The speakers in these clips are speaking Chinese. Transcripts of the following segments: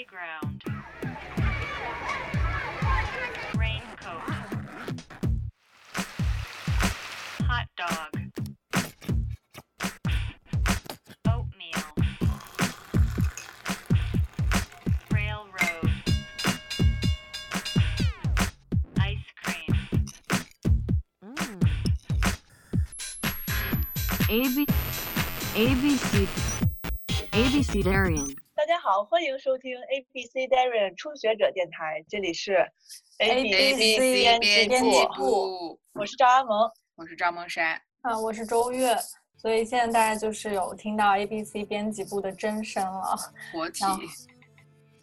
Playground. Raincoat. Hot dog. Oatmeal. Railroad. Ice cream. A B A B C A B C Darian 大家好，欢迎收听 ABC Darien 初学者电台，这里是 ABC 编编辑辑部，我是赵阿萌。我是赵梦山。啊，我是周月，所以现在大家就是有听到 ABC 编辑部的真声了。活体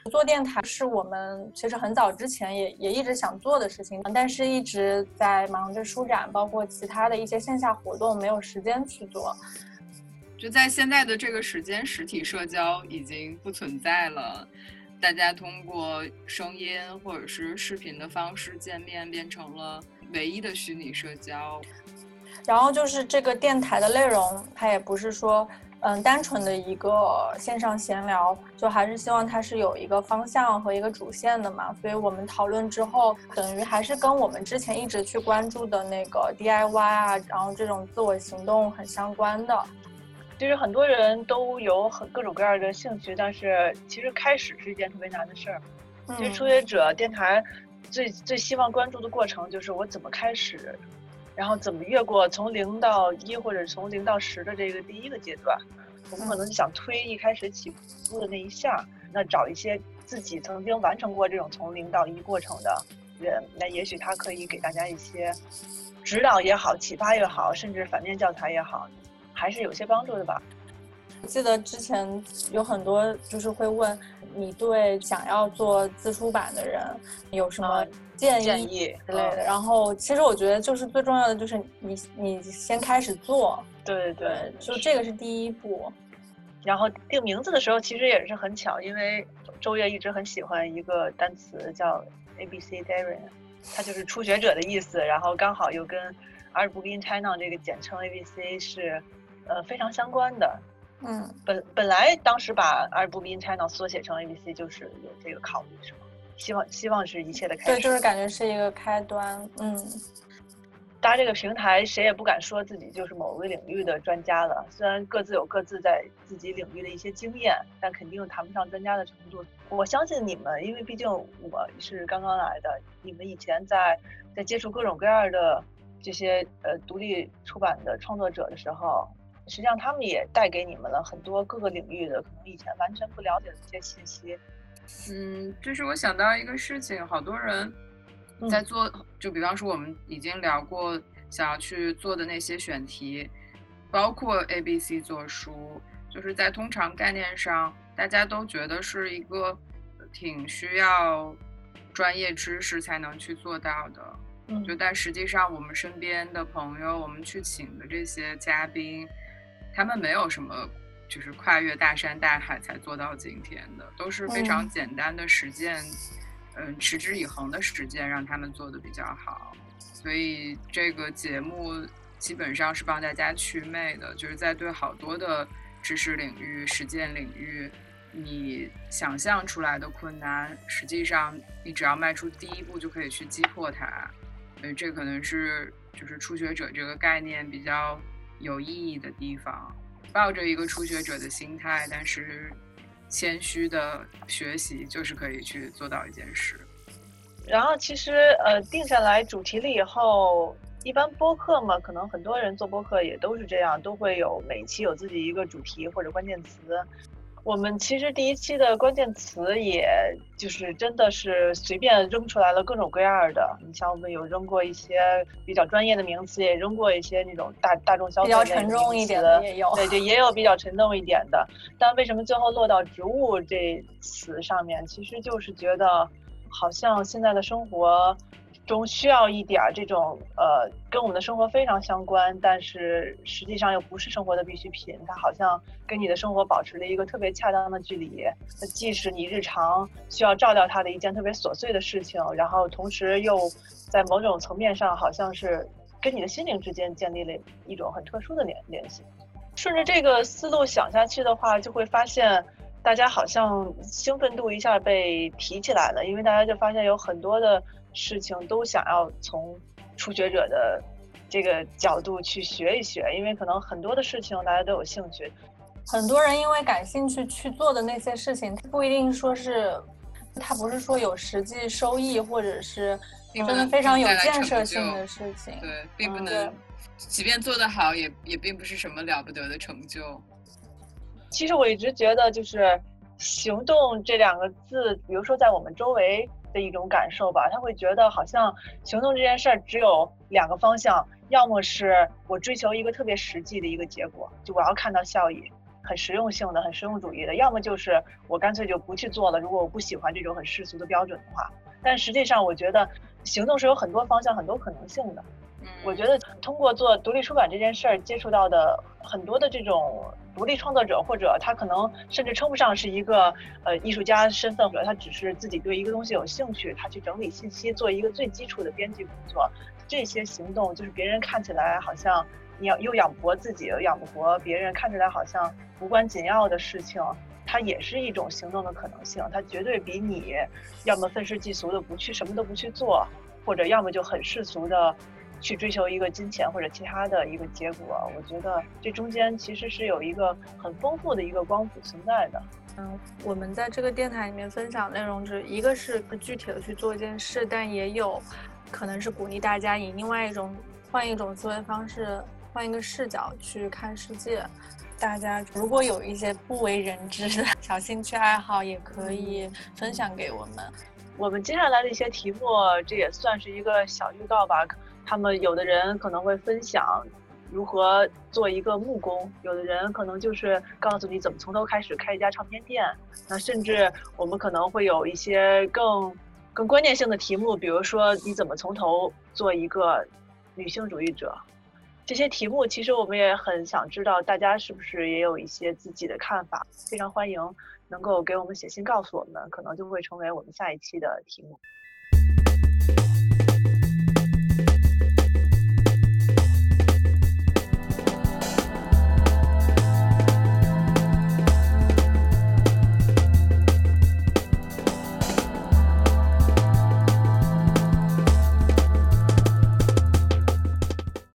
做电台是我们其实很早之前也也一直想做的事情，但是一直在忙着书展，包括其他的一些线下活动，没有时间去做。就在现在的这个时间，实体社交已经不存在了，大家通过声音或者是视频的方式见面，变成了唯一的虚拟社交。然后就是这个电台的内容，它也不是说嗯单纯的一个线上闲聊，就还是希望它是有一个方向和一个主线的嘛。所以我们讨论之后，等于还是跟我们之前一直去关注的那个 DIY 啊，然后这种自我行动很相关的。其实很多人都有很各种各样的兴趣，但是其实开始是一件特别难的事儿。其实嗯初学者电台最最希望关注的过程就是我怎么开始，然后怎么越过从零到一或者从零到十的这个第一个阶段。我们可能就想推一开始起步的那一下，那找一些自己曾经完成过这种从零到一过程的人，那也许他可以给大家一些指导也好、启发也好，甚至反面教材也好，还是有些帮助的吧。我记得之前有很多就是会问你对想要做自出版的人有什么啊建议之类的。然后其实我觉得就是最重要的就是你你先开始做，对对就这个是第一步。然后定名字的时候，其实也是很巧，因为周月一直很喜欢一个单词叫 A B C Darien，它就是初学者的意思，然后刚好又跟阿尔布因 China 这个简称 A B C 是呃非常相关的。嗯，本本来当时把阿尔布因 China 缩写成 A B C 就是有这个考虑，是吗？希望希望是一切的开对，就是感觉是一个开端。嗯，搭这个平台，谁也不敢说自己就是某个领域的专家了。虽然各自有各自在自己领域的一些经验，但肯定谈不上专家的程度。我相信你们，因为毕竟我是刚刚来的，你们以前在在接触各种各样的这些呃独立出版的创作者的时候，实际上他们也带给你们了很多各个领域的可能以前完全不了解的一些信息。嗯，就是我想到一个事情，好多人在嗯做，就比方说我们已经聊过想要去做的那些选题，包括 A、B、C 做书，就是在通常概念上，大家都觉得是一个挺需要专业知识才能去做到的。嗯就但实际上，我们身边的朋友，我们去请的这些嘉宾，他们没有什么就是跨越大山大海才做到今天的，都是非常嗯简单的实践，嗯，持之以恒的实践让他们做的比较好。所以这个节目基本上是帮大家祛魅的，就是在对好多的知识领域、实践领域，你想象出来的困难，实际上你只要迈出第一步就可以去击破它。所以这可能是就是初学者这个概念比较有意义的地方。抱着一个初学者的心态，但是谦虚的学习，就是可以去做到一件事。然后其实呃定下来主题了以后，一般播客嘛，可能很多人做播客也都是这样，都会有每期有自己一个主题或者关键词。我们其实第一期的关键词，也就是真的是随便扔出来了各种各样的。你像我们有扔过一些比较专业的名词，也扔过一些那种大大众消费比较沉重一点的也有。对对，也有比较沉重一点的。但为什么最后落到植物这词上面？其实就是觉得，好像现在的生活中需要一点儿这种呃，跟我们的生活非常相关，但是实际上又不是生活的必需品。它好像跟你的生活保持了一个特别恰当的距离。那既是你日常需要照料它的一件特别琐碎的事情，然后同时又在某种层面上好像是跟你的心灵之间建立了一种很特殊的联联系。顺着这个思路想下去的话，就会发现，大家好像兴奋度一下被提起来了，因为大家就发现有很多的事情都想要从初学者的这个角度去学一学，因为可能很多的事情大家都有兴趣。很多人因为感兴趣去做的那些事情，不一定说是，他不是说有实际收益，或者是真的非常有建设性的事情。对，并不嗯能，即便做得好，也也并不是什么了不得的成就。其实我一直觉得，就是“行动”这两个字，比如说在我们周围的一种感受吧，他会觉得好像行动这件事儿只有两个方向，要么是我追求一个特别实际的一个结果，就我要看到效益，很实用性的、很实用主义的；要么就是我干脆就不去做了，如果我不喜欢这种很世俗的标准的话。但实际上，我觉得行动是有很多方向、很多可能性的。嗯，我觉得通过做独立出版这件事儿，接触到的很多的这种独立创作者，或者他可能甚至称不上是一个呃艺术家身份，或者他只是自己对一个东西有兴趣，他去整理信息，做一个最基础的编辑工作。这些行动就是别人看起来好像你要又养不活自己，又养不活别人，看起来好像无关紧要的事情。它也是一种行动的可能性，它绝对比你要么愤世嫉俗的不去什么都不去做，或者要么就很世俗的去追求一个金钱或者其他的一个结果，我觉得这中间其实是有一个很丰富的一个光谱存在的。嗯，我们在这个电台里面分享内容，是一个是具体的去做一件事，但也有可能是鼓励大家以另外一种换一种思维方式，换一个视角去看世界。大家如果有一些不为人知的小兴趣爱好，也可以分享给我们。我们接下来的一些题目，这也算是一个小预告吧。他们有的人可能会分享如何做一个木工，有的人可能就是告诉你怎么从头开始开一家唱片店。那甚至我们可能会有一些更更关键性的题目，比如说你怎么从头做一个女性主义者。这些题目其实我们也很想知道，大家是不是也有一些自己的看法？非常欢迎能够给我们写信告诉我们，可能就会成为我们下一期的题目。